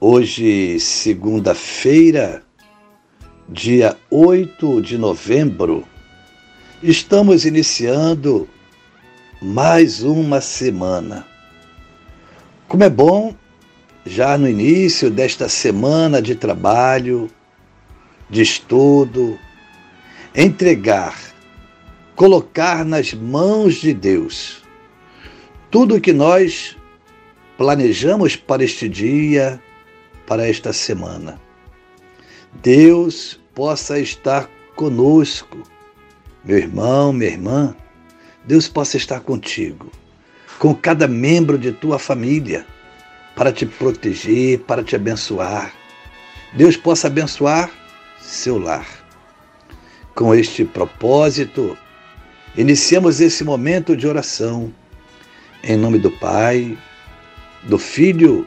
Hoje, segunda-feira, dia 8 de novembro, estamos iniciando mais uma semana. Como é bom, já no início desta semana de trabalho, de estudo, entregar, colocar nas mãos de Deus tudo o que nós planejamos para este dia, para esta semana. Deus possa estar conosco, meu irmão, minha irmã. Deus possa estar contigo, com cada membro de tua família, para te proteger, para te abençoar. Deus possa abençoar seu lar. Com este propósito, iniciamos esse momento de oração. Em nome do Pai, do Filho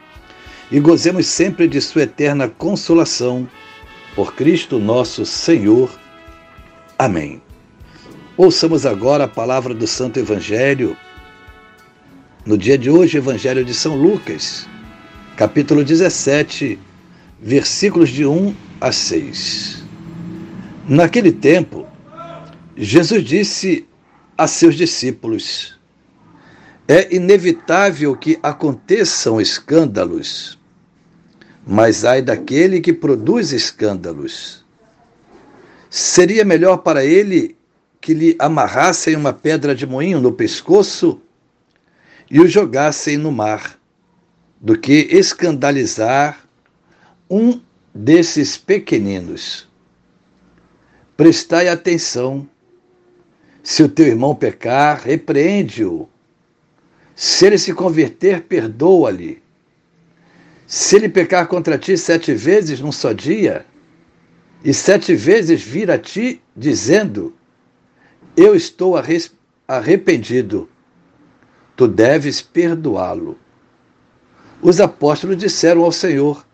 e gozemos sempre de Sua eterna consolação. Por Cristo nosso Senhor. Amém. Ouçamos agora a palavra do Santo Evangelho. No dia de hoje, Evangelho de São Lucas, capítulo 17, versículos de 1 a 6. Naquele tempo, Jesus disse a seus discípulos: É inevitável que aconteçam escândalos mas ai daquele que produz escândalos. Seria melhor para ele que lhe amarrassem uma pedra de moinho no pescoço e o jogassem no mar, do que escandalizar um desses pequeninos. Prestai atenção. Se o teu irmão pecar, repreende-o. Se ele se converter, perdoa-lhe. Se ele pecar contra ti sete vezes num só dia, e sete vezes vir a ti dizendo: Eu estou arrependido, tu deves perdoá-lo. Os apóstolos disseram ao Senhor: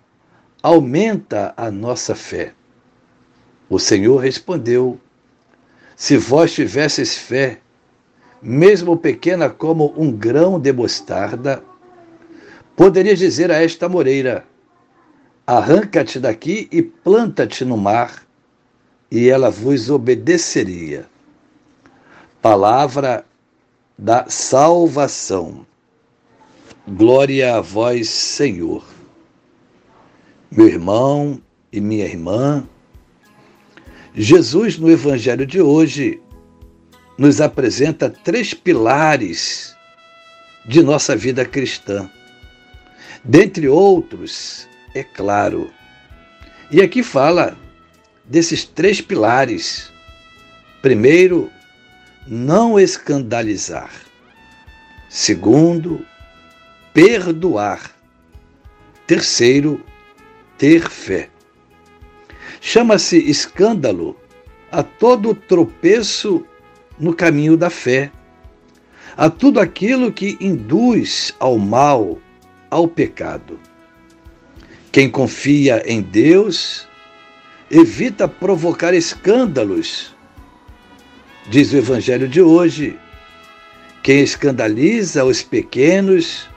Aumenta a nossa fé. O Senhor respondeu: Se vós tivesses fé, mesmo pequena como um grão de mostarda, Poderias dizer a esta moreira: Arranca-te daqui e planta-te no mar, e ela vos obedeceria. Palavra da salvação. Glória a vós, Senhor. Meu irmão e minha irmã, Jesus, no Evangelho de hoje, nos apresenta três pilares de nossa vida cristã dentre outros, é claro. E aqui fala desses três pilares. Primeiro, não escandalizar. Segundo, perdoar. Terceiro, ter fé. Chama-se escândalo a todo tropeço no caminho da fé, a tudo aquilo que induz ao mal, ao pecado. Quem confia em Deus evita provocar escândalos. Diz o Evangelho de hoje: quem escandaliza os pequenos,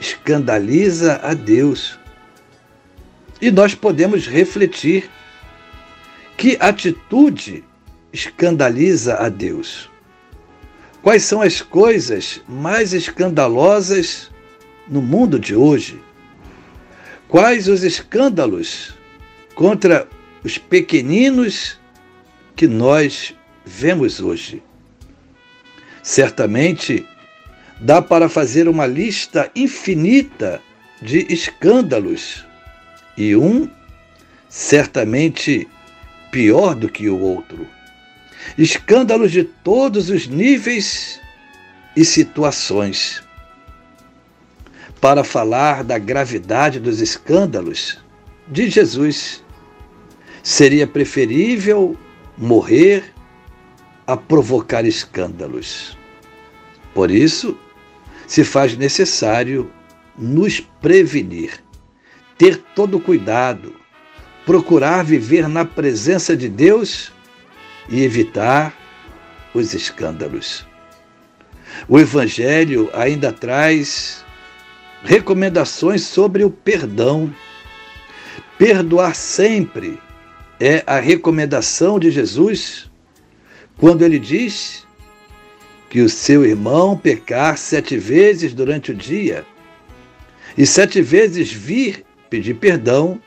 escandaliza a Deus. E nós podemos refletir que atitude escandaliza a Deus? Quais são as coisas mais escandalosas no mundo de hoje? Quais os escândalos contra os pequeninos que nós vemos hoje? Certamente dá para fazer uma lista infinita de escândalos e um certamente pior do que o outro escândalos de todos os níveis e situações. Para falar da gravidade dos escândalos de Jesus, seria preferível morrer a provocar escândalos. Por isso, se faz necessário nos prevenir, ter todo cuidado, procurar viver na presença de Deus e evitar os escândalos. O Evangelho ainda traz recomendações sobre o perdão. Perdoar sempre é a recomendação de Jesus quando ele diz que o seu irmão pecar sete vezes durante o dia e sete vezes vir pedir perdão,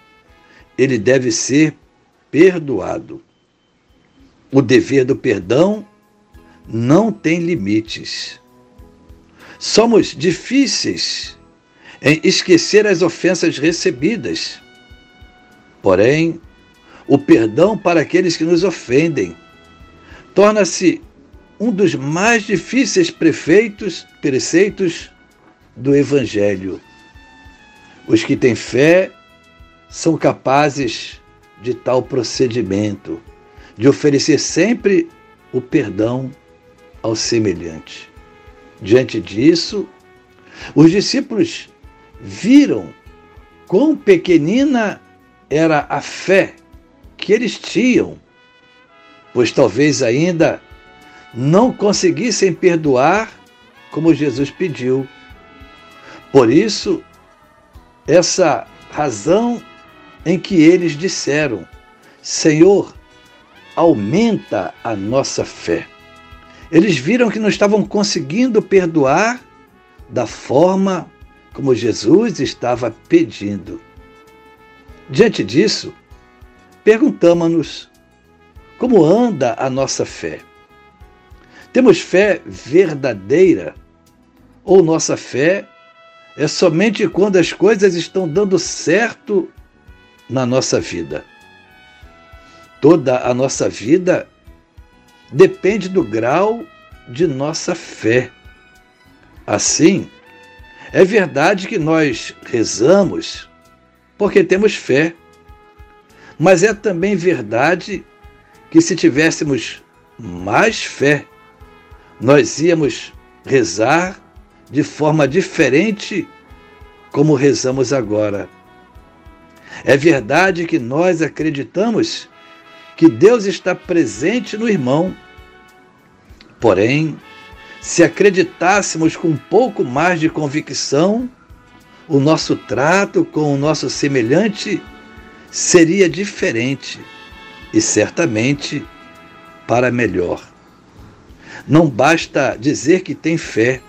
ele deve ser perdoado. O dever do perdão não tem limites. Somos difíceis em esquecer as ofensas recebidas. Porém, o perdão para aqueles que nos ofendem torna-se um dos mais difíceis prefeitos, preceitos do Evangelho. Os que têm fé são capazes de tal procedimento de oferecer sempre o perdão ao semelhante. Diante disso, os discípulos viram quão pequenina era a fé que eles tinham, pois talvez ainda não conseguissem perdoar como Jesus pediu. Por isso, essa razão em que eles disseram: Senhor, aumenta a nossa fé. Eles viram que não estavam conseguindo perdoar da forma como Jesus estava pedindo. Diante disso, perguntamos-nos como anda a nossa fé. Temos fé verdadeira ou nossa fé é somente quando as coisas estão dando certo na nossa vida? Toda a nossa vida depende do grau de nossa fé. Assim, é verdade que nós rezamos porque temos fé, mas é também verdade que se tivéssemos mais fé, nós íamos rezar de forma diferente como rezamos agora. É verdade que nós acreditamos que Deus está presente no irmão. Porém, se acreditássemos com um pouco mais de convicção, o nosso trato com o nosso semelhante seria diferente e certamente para melhor. Não basta dizer que tem fé,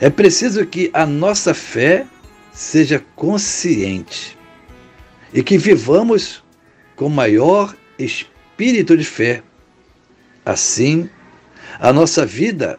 é preciso que a nossa fé seja consciente e que vivamos com maior espírito de fé. Assim, a nossa vida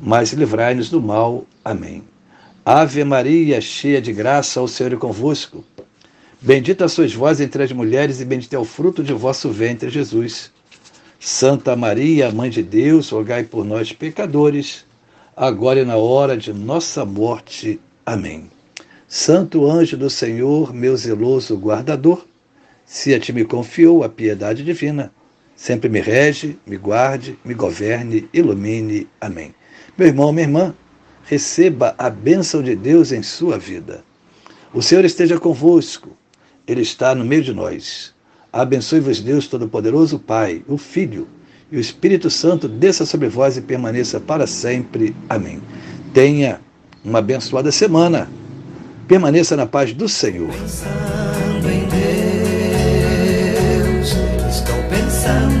mas livrai-nos do mal. Amém. Ave Maria, cheia de graça, o Senhor é convosco. Bendita sois vós entre as mulheres, e bendito é o fruto de vosso ventre, Jesus. Santa Maria, Mãe de Deus, rogai por nós, pecadores, agora e na hora de nossa morte. Amém. Santo anjo do Senhor, meu zeloso guardador, se a ti me confiou a piedade divina, sempre me rege, me guarde, me governe, ilumine. Amém. Meu irmão, minha irmã, receba a bênção de Deus em sua vida. O Senhor esteja convosco, Ele está no meio de nós. Abençoe-vos, Deus Todo-Poderoso, Pai, o Filho e o Espírito Santo, desça sobre vós e permaneça para sempre. Amém. Tenha uma abençoada semana. Permaneça na paz do Senhor. Pensando em Deus, estou pensando.